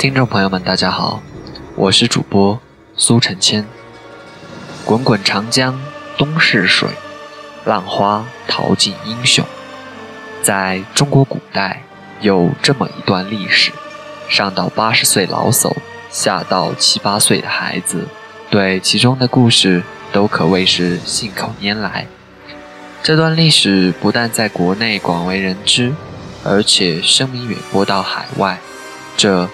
听众朋友们，大家好，我是主播苏成谦。滚滚长江东逝水，浪花淘尽英雄。在中国古代，有这么一段历史：上到八十岁老叟，下到七八岁的孩子，对其中的故事都可谓是信口拈来。这段历史不但在国内广为人知，而且声名远播到海外。这。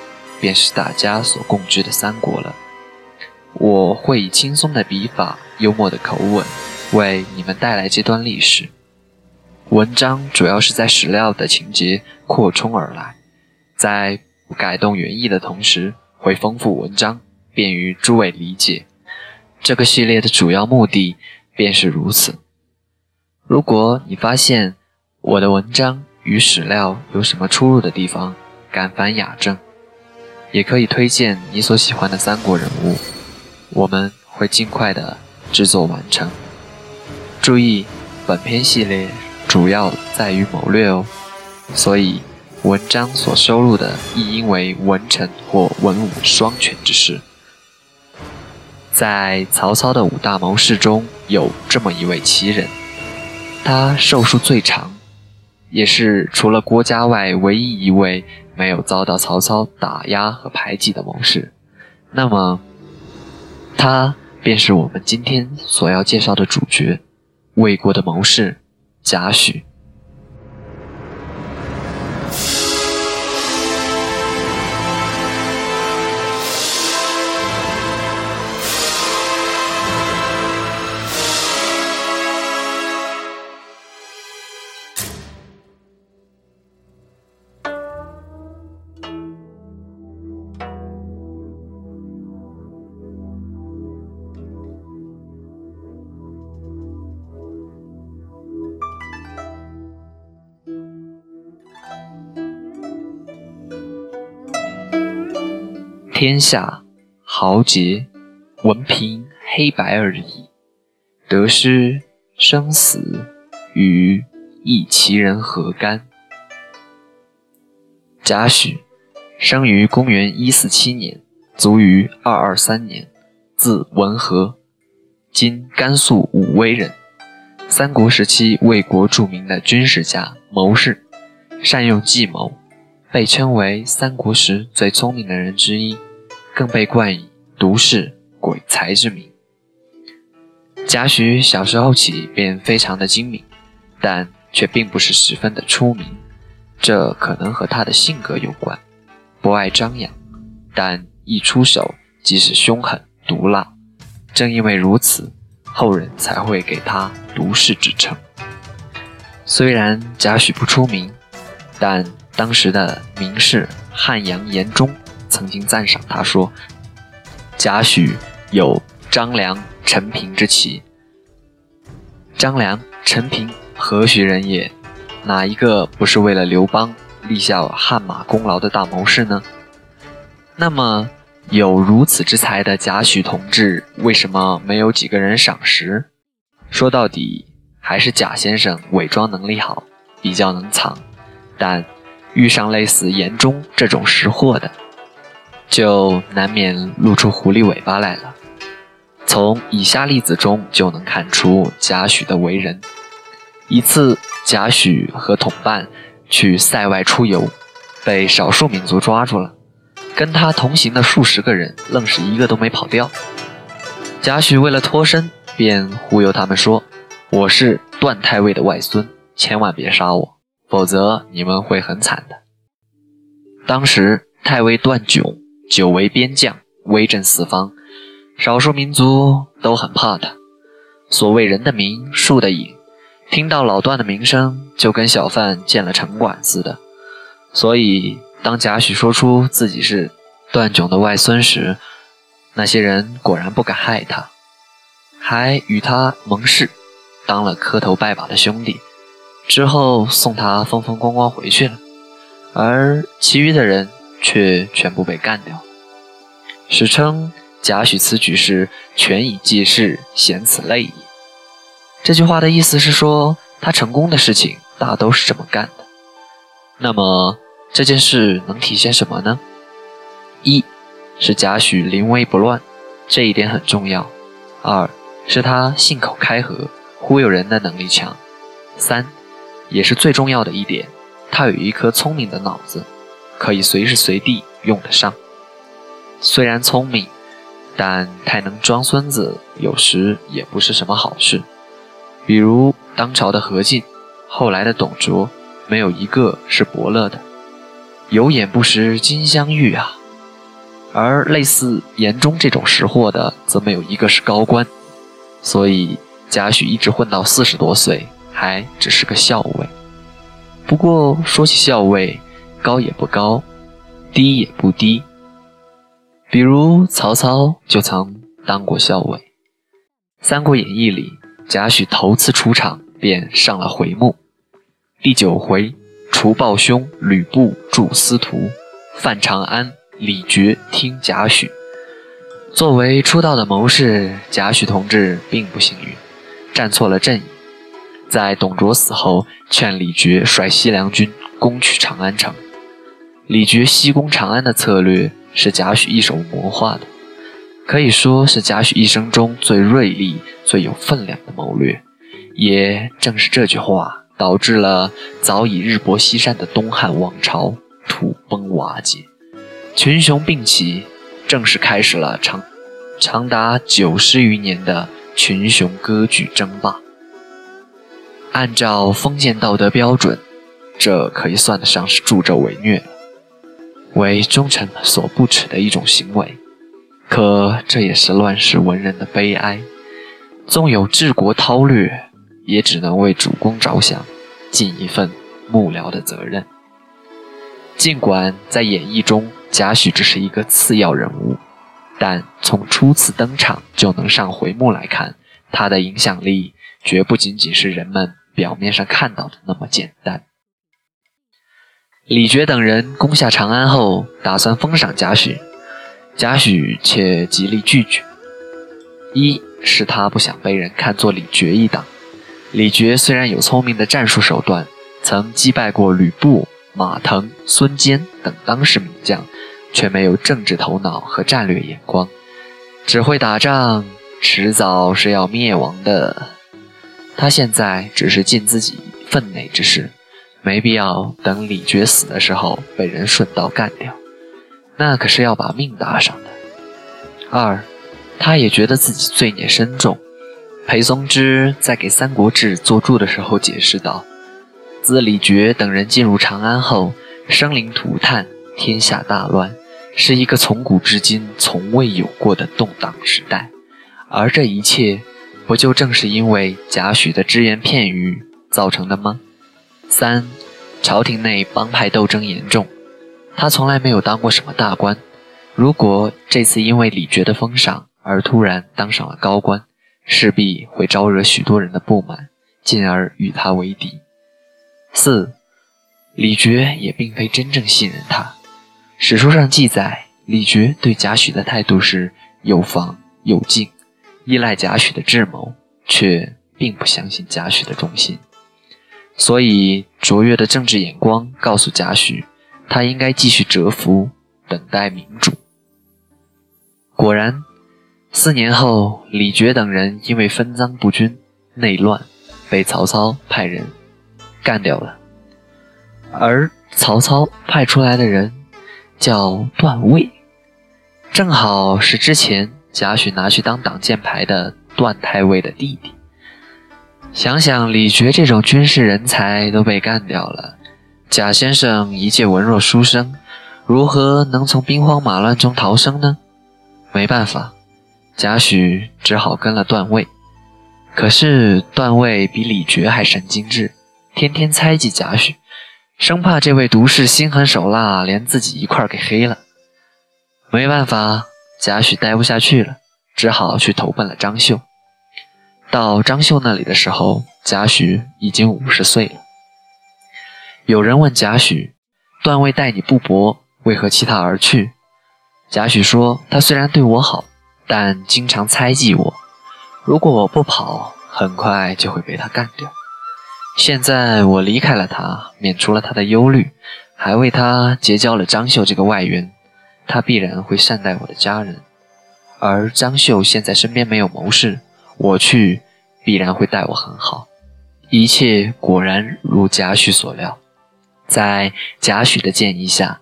便是大家所共知的三国了。我会以轻松的笔法、幽默的口吻，为你们带来这段历史。文章主要是在史料的情节扩充而来，在不改动原意的同时，会丰富文章，便于诸位理解。这个系列的主要目的便是如此。如果你发现我的文章与史料有什么出入的地方，敢反雅正。也可以推荐你所喜欢的三国人物，我们会尽快的制作完成。注意，本篇系列主要在于谋略哦，所以文章所收录的亦应为文臣或文武双全之事。在曹操的五大谋士中有这么一位奇人，他寿数最长，也是除了郭嘉外唯一一位。没有遭到曹操打压和排挤的谋士，那么他便是我们今天所要介绍的主角——魏国的谋士贾诩。天下豪杰，闻凭黑白而已。得失生死，与一其人何干？贾诩，生于公元一四七年，卒于二二三年，字文和，今甘肃武威人。三国时期魏国著名的军事家、谋士，善用计谋，被称为三国时最聪明的人之一。更被冠以毒士鬼才之名。贾诩小时候起便非常的精明，但却并不是十分的出名。这可能和他的性格有关，不爱张扬，但一出手即是凶狠毒辣。正因为如此，后人才会给他毒士之称。虽然贾诩不出名，但当时的名士汉阳严中。曾经赞赏他说：“贾诩有张良、陈平之奇。张良、陈平何许人也？哪一个不是为了刘邦立下汗马功劳的大谋士呢？那么有如此之才的贾诩同志，为什么没有几个人赏识？说到底，还是贾先生伪装能力好，比较能藏。但遇上类似严中这种识货的。”就难免露出狐狸尾巴来了。从以下例子中就能看出贾诩的为人。一次，贾诩和同伴去塞外出游，被少数民族抓住了。跟他同行的数十个人，愣是一个都没跑掉。贾诩为了脱身，便忽悠他们说：“我是段太尉的外孙，千万别杀我，否则你们会很惨的。”当时太尉段炯。久为边将，威震四方，少数民族都很怕他。所谓人的名，树的影，听到老段的名声，就跟小贩见了城管似的。所以，当贾诩说出自己是段炯的外孙时，那些人果然不敢害他，还与他盟誓，当了磕头拜把的兄弟。之后送他风风光光回去了，而其余的人。却全部被干掉。史称贾诩此举是权以济世，贤此类也。这句话的意思是说，他成功的事情大都是这么干的。那么这件事能体现什么呢？一是贾诩临危不乱，这一点很重要；二是他信口开河、忽悠人的能力强；三，也是最重要的一点，他有一颗聪明的脑子，可以随时随地用得上。虽然聪明，但太能装孙子，有时也不是什么好事。比如当朝的何进，后来的董卓，没有一个是伯乐的。有眼不识金镶玉啊！而类似严中这种识货的，则没有一个是高官。所以贾诩一直混到四十多岁，还只是个校尉。不过说起校尉，高也不高，低也不低。比如曹操就曾当过校尉，《三国演义》里，贾诩头次出场便上了回目，第九回。除暴兄吕布助司徒，犯长安李傕听贾诩。作为出道的谋士，贾诩同志并不幸运，站错了阵营。在董卓死后，劝李傕率西凉军攻取长安城。李傕西攻长安的策略是贾诩一手谋划的，可以说是贾诩一生中最锐利、最有分量的谋略。也正是这句话。导致了早已日薄西山的东汉王朝土崩瓦解，群雄并起，正式开始了长长达九十余年的群雄割据争霸。按照封建道德标准，这可以算得上是助纣为虐，为忠臣所不耻的一种行为。可这也是乱世文人的悲哀，纵有治国韬略。也只能为主公着想，尽一份幕僚的责任。尽管在演义中贾诩只是一个次要人物，但从初次登场就能上回目来看，他的影响力绝不仅仅是人们表面上看到的那么简单。李傕等人攻下长安后，打算封赏贾诩，贾诩却极力拒绝。一是他不想被人看作李傕一党。李傕虽然有聪明的战术手段，曾击败过吕布、马腾、孙坚等当时名将，却没有政治头脑和战略眼光，只会打仗，迟早是要灭亡的。他现在只是尽自己分内之事，没必要等李傕死的时候被人顺道干掉，那可是要把命搭上的。二，他也觉得自己罪孽深重。裴松之在给《三国志》作注的时候解释道：“自李傕等人进入长安后，生灵涂炭，天下大乱，是一个从古至今从未有过的动荡时代。而这一切，不就正是因为贾诩的只言片语造成的吗？”三，朝廷内帮派斗争严重，他从来没有当过什么大官，如果这次因为李傕的封赏而突然当上了高官，势必会招惹许多人的不满，进而与他为敌。四，李傕也并非真正信任他。史书上记载，李傕对贾诩的态度是有防有敬，依赖贾诩的智谋，却并不相信贾诩的忠心。所以，卓越的政治眼光告诉贾诩，他应该继续蛰伏，等待明主。果然。四年后，李傕等人因为分赃不均、内乱，被曹操派人干掉了。而曹操派出来的人叫段位，正好是之前贾诩拿去当挡箭牌的段太尉的弟弟。想想李傕这种军事人才都被干掉了，贾先生一介文弱书生，如何能从兵荒马乱中逃生呢？没办法。贾诩只好跟了段位，可是段位比李傕还神经质，天天猜忌贾诩，生怕这位毒士心狠手辣，连自己一块给黑了。没办法，贾诩待不下去了，只好去投奔了张绣。到张绣那里的时候，贾诩已经五十岁了。有人问贾诩：“段位待你不薄，为何弃他而去？”贾诩说：“他虽然对我好。”但经常猜忌我，如果我不跑，很快就会被他干掉。现在我离开了他，免除了他的忧虑，还为他结交了张绣这个外援，他必然会善待我的家人。而张绣现在身边没有谋士，我去必然会待我很好。一切果然如贾诩所料，在贾诩的建议下，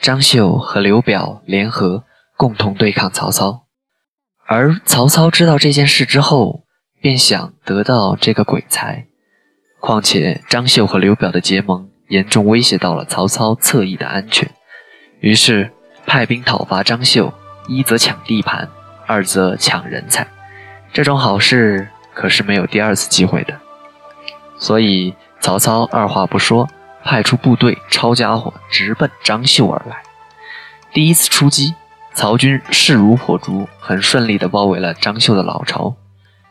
张绣和刘表联合，共同对抗曹操。而曹操知道这件事之后，便想得到这个鬼才。况且张绣和刘表的结盟，严重威胁到了曹操侧翼的安全，于是派兵讨伐张绣。一则抢地盘，二则抢人才，这种好事可是没有第二次机会的。所以曹操二话不说，派出部队抄家伙，直奔张绣而来。第一次出击，曹军势如破竹，很顺利地包围了张绣的老巢。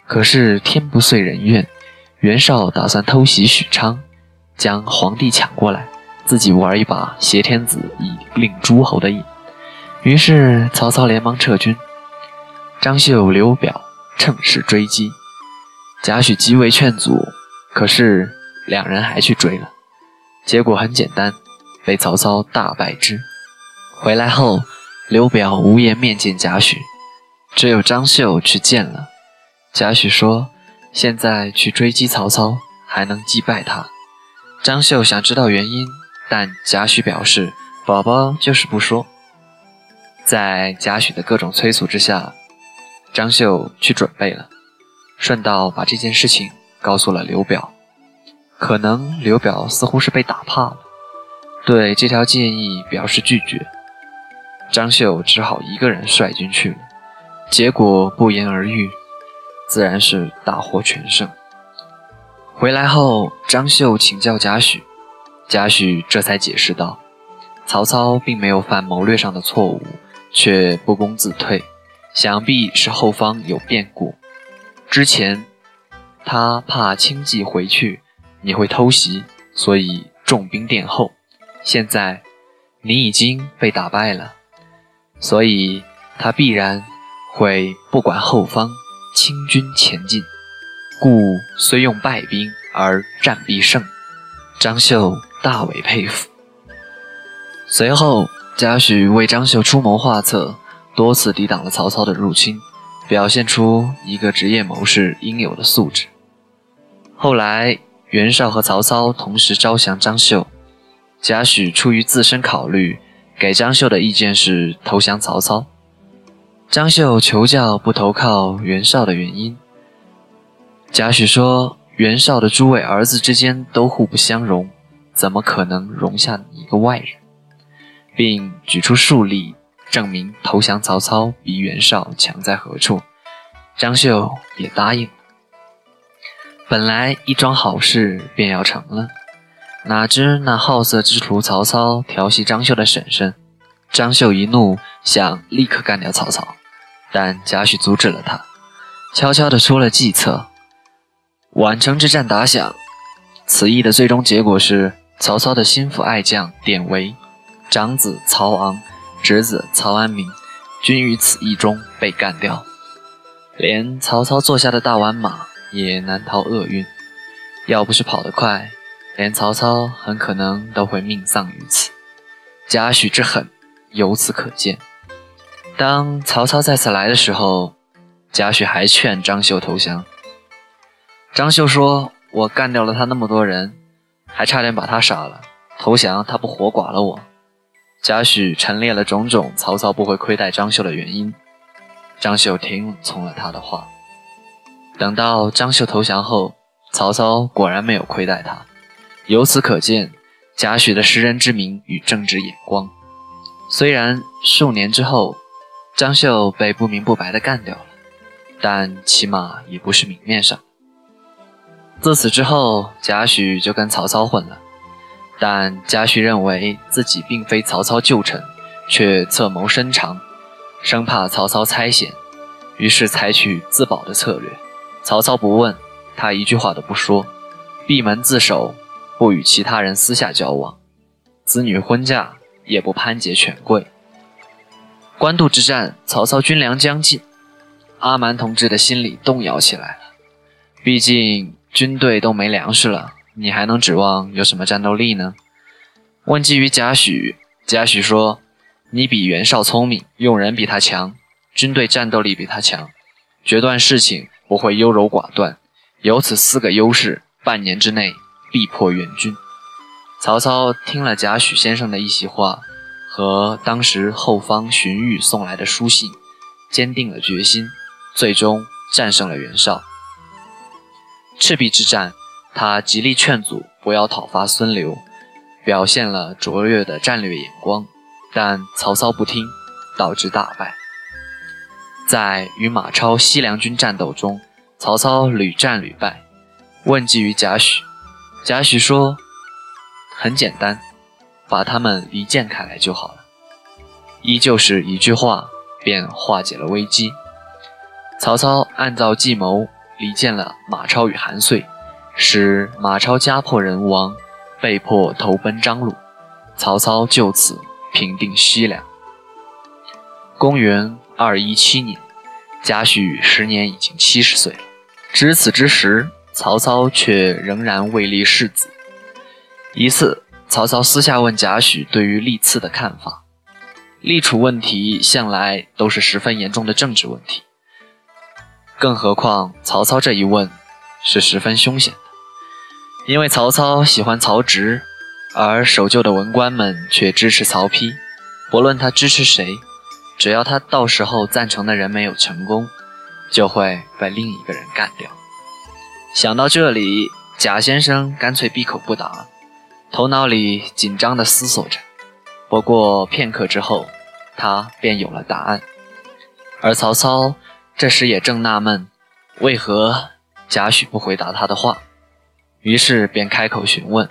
可是天不遂人愿，袁绍打算偷袭许昌，将皇帝抢过来，自己玩一把挟天子以令诸侯的瘾。于是曹操连忙撤军，张绣、刘表趁势追击，贾诩极为劝阻，可是两人还去追了，结果很简单，被曹操大败之。回来后，刘表无颜面见贾诩，只有张绣去见了。贾诩说：“现在去追击曹操，还能击败他。”张绣想知道原因，但贾诩表示：“宝宝就是不说。”在贾诩的各种催促之下，张绣去准备了，顺道把这件事情告诉了刘表。可能刘表似乎是被打怕了，对这条建议表示拒绝。张绣只好一个人率军去了，结果不言而喻，自然是大获全胜。回来后，张绣请教贾诩，贾诩这才解释道：“曹操并没有犯谋略上的错误。”却不攻自退，想必是后方有变故。之前他怕轻骑回去你会偷袭，所以重兵殿后。现在你已经被打败了，所以他必然会不管后方，轻军前进。故虽用败兵而战必胜。张绣大为佩服。随后。贾诩为张绣出谋划策，多次抵挡了曹操的入侵，表现出一个职业谋士应有的素质。后来，袁绍和曹操同时招降张绣，贾诩出于自身考虑，给张绣的意见是投降曹操。张绣求教不投靠袁绍的原因，贾诩说：“袁绍的诸位儿子之间都互不相容，怎么可能容下你一个外人？”并举出数例证明投降曹操比袁绍强在何处，张绣也答应了。本来一桩好事便要成了，哪知那好色之徒曹操调戏张绣的婶婶，张绣一怒想立刻干掉曹操，但贾诩阻止了他，悄悄地出了计策。宛城之战打响，此役的最终结果是曹操的心腹爱将典韦。长子曹昂，侄子曹安民，均于此役中被干掉。连曹操坐下的大宛马也难逃厄运。要不是跑得快，连曹操很可能都会命丧于此。贾诩之狠，由此可见。当曹操再次来的时候，贾诩还劝张绣投降。张绣说：“我干掉了他那么多人，还差点把他杀了。投降，他不活剐了我。”贾诩陈列了种种曹操不会亏待张绣的原因，张绣听从了他的话。等到张绣投降后，曹操果然没有亏待他。由此可见，贾诩的识人之明与政治眼光。虽然数年之后，张绣被不明不白的干掉了，但起码也不是明面上。自此之后，贾诩就跟曹操混了。但贾诩认为自己并非曹操旧臣，却侧谋深长，生怕曹操猜嫌，于是采取自保的策略。曹操不问，他一句话都不说，闭门自守，不与其他人私下交往，子女婚嫁也不攀结权贵。官渡之战，曹操军粮将尽，阿瞒同志的心里动摇起来了，毕竟军队都没粮食了。你还能指望有什么战斗力呢？问计于贾诩，贾诩说：“你比袁绍聪明，用人比他强，军队战斗力比他强，决断事情不会优柔寡断，有此四个优势，半年之内必破援军。曹操听了贾诩先生的一席话，和当时后方荀彧送来的书信，坚定了决心，最终战胜了袁绍。赤壁之战，他极力劝阻不要讨伐孙刘，表现了卓越的战略眼光，但曹操不听，导致大败。在与马超、西凉军战斗中，曹操屡战屡败，问计于贾诩，贾诩说。很简单，把他们离间开来就好了。依旧是一句话，便化解了危机。曹操按照计谋离间了马超与韩遂，使马超家破人亡，被迫投奔张鲁。曹操就此平定西凉。公元二一七年，贾诩时年已经七十岁了。至此之时，曹操却仍然未立世子。一次，曹操私下问贾诩对于历次的看法。立储问题向来都是十分严重的政治问题，更何况曹操这一问是十分凶险，因为曹操喜欢曹植，而守旧的文官们却支持曹丕。不论他支持谁，只要他到时候赞成的人没有成功，就会被另一个人干掉。想到这里，贾先生干脆闭口不答。头脑里紧张地思索着，不过片刻之后，他便有了答案。而曹操这时也正纳闷，为何贾诩不回答他的话，于是便开口询问。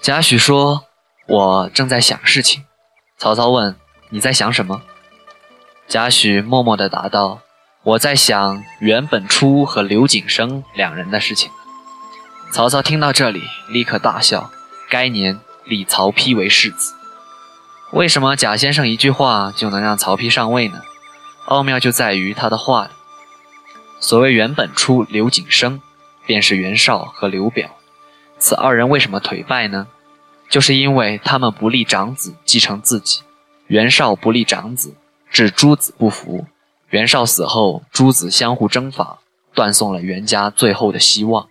贾诩说：“我正在想事情。”曹操问：“你在想什么？”贾诩默默地答道：“我在想袁本初和刘景升两人的事情。”曹操听到这里，立刻大笑。该年立曹丕为世子，为什么贾先生一句话就能让曹丕上位呢？奥妙就在于他的话里。所谓袁本初、刘景升，便是袁绍和刘表。此二人为什么颓败呢？就是因为他们不立长子继承自己。袁绍不立长子，致诸子不服。袁绍死后，诸子相互征伐，断送了袁家最后的希望。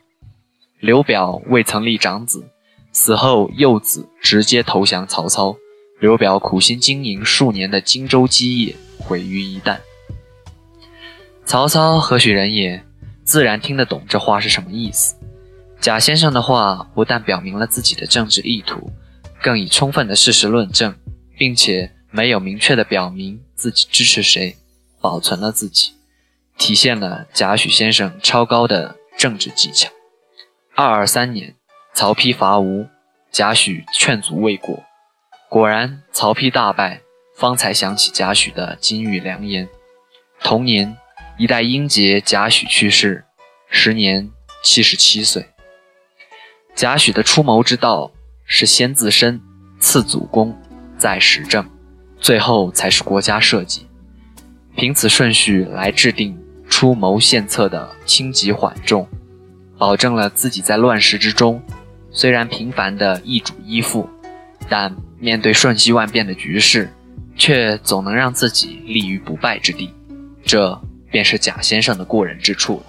刘表未曾立长子。死后，幼子直接投降曹操，刘表苦心经营数年的荆州基业毁于一旦。曹操何许人也，自然听得懂这话是什么意思。贾先生的话不但表明了自己的政治意图，更以充分的事实论证，并且没有明确的表明自己支持谁，保存了自己，体现了贾诩先生超高的政治技巧。二二三年。曹丕伐吴，贾诩劝阻未果，果然曹丕大败，方才想起贾诩的金玉良言。同年，一代英杰贾诩去世，时年七十七岁。贾诩的出谋之道是先自身，次祖公，再时政，最后才是国家社稷。凭此顺序来制定出谋献策的轻急缓重，保证了自己在乱世之中。虽然频繁的易主依附，但面对瞬息万变的局势，却总能让自己立于不败之地。这便是贾先生的过人之处了。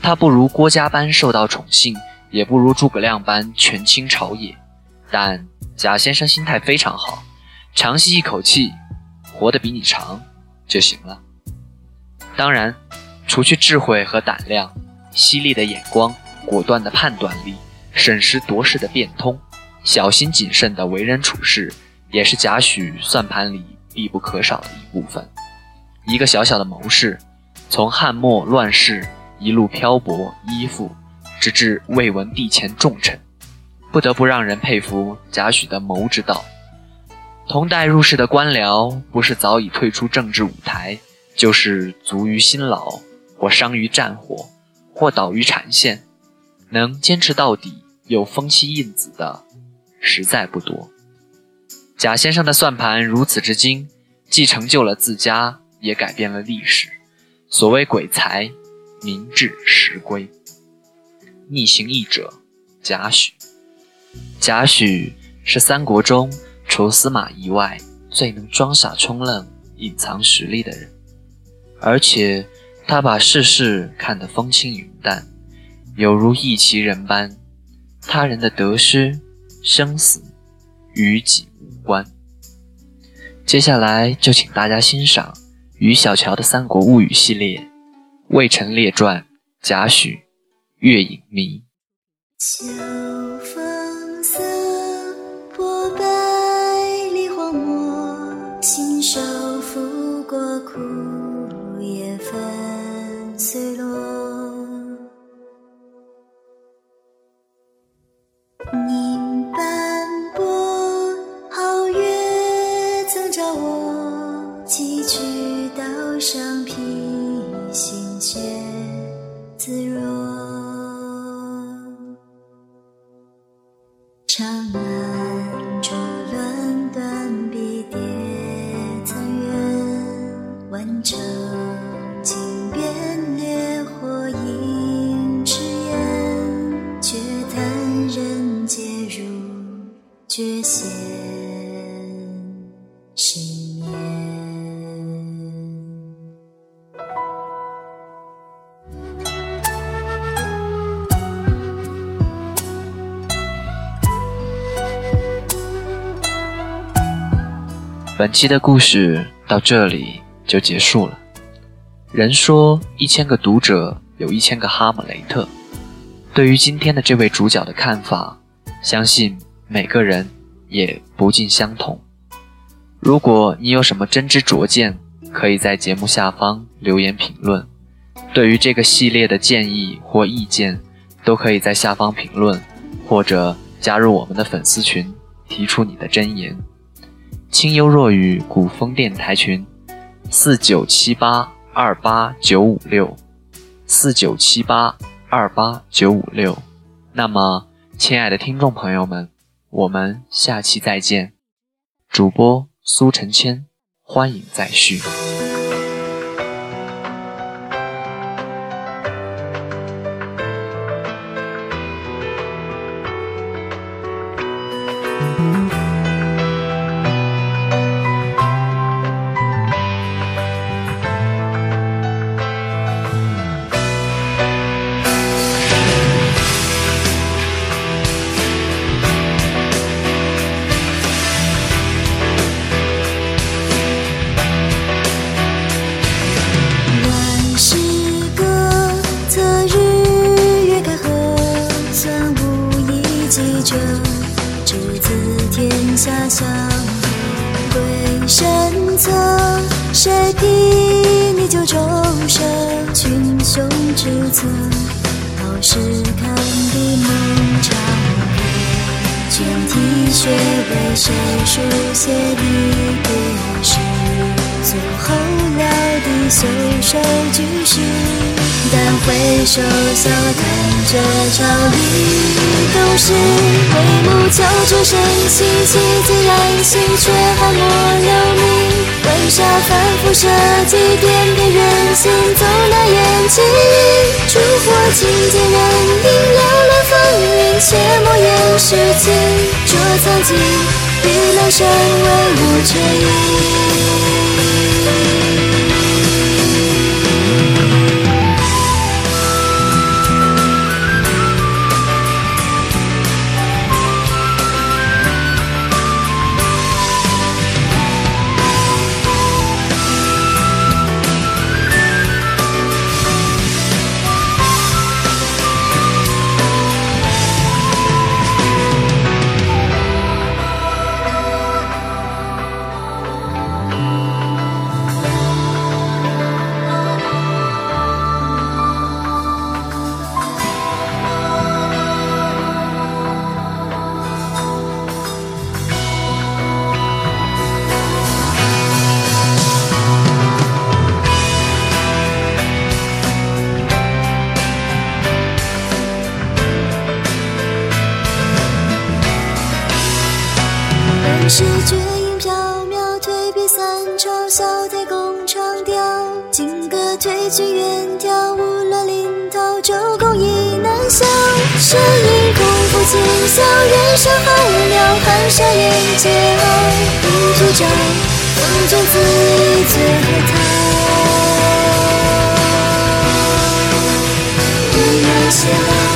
他不如郭嘉般受到宠幸，也不如诸葛亮般权倾朝野，但贾先生心态非常好，长吸一口气，活得比你长就行了。当然，除去智慧和胆量，犀利的眼光，果断的判断力。审时度势的变通，小心谨慎的为人处事，也是贾诩算盘里必不可少的一部分。一个小小的谋士，从汉末乱世一路漂泊依附，直至魏文帝前重臣，不得不让人佩服贾诩的谋之道。同代入世的官僚，不是早已退出政治舞台，就是卒于辛劳，或伤于战火，或倒于产线，能坚持到底。有风息印子的实在不多。贾先生的算盘如此之精，既成就了自家，也改变了历史。所谓鬼才，名至实归。逆行义者，贾诩。贾诩是三国中除司马懿外最能装傻充愣、隐藏实力的人，而且他把世事看得风轻云淡，犹如一奇人般，他人的得失、生死与己无关。接下来就请大家欣赏于小乔的《三国物语》系列《魏臣列传》贾诩月影迷。本期的故事到这里就结束了。人说一千个读者有一千个哈姆雷特，对于今天的这位主角的看法，相信每个人也不尽相同。如果你有什么真知灼见，可以在节目下方留言评论。对于这个系列的建议或意见，都可以在下方评论，或者加入我们的粉丝群，提出你的真言。清幽若雨古风电台群：四九七八二八九五六，四九七八二八九五六。那么，亲爱的听众朋友们，我们下期再见。主播苏晨谦，欢迎再续。之策，好事看的梦长歌。全体学为谁书写的故事？最后了的袖手举世，但回首笑谈这朝里都是为母求出身，凄凄自然心，却还莫留名。晚霞反复射几点边缘行走那眼睛，烛火尽见人影了乱风云，切莫言世情。捉苍劲，与南山为吾却影。了，寒舍人皆爱，饮酒斋，风卷自意最台。一人下。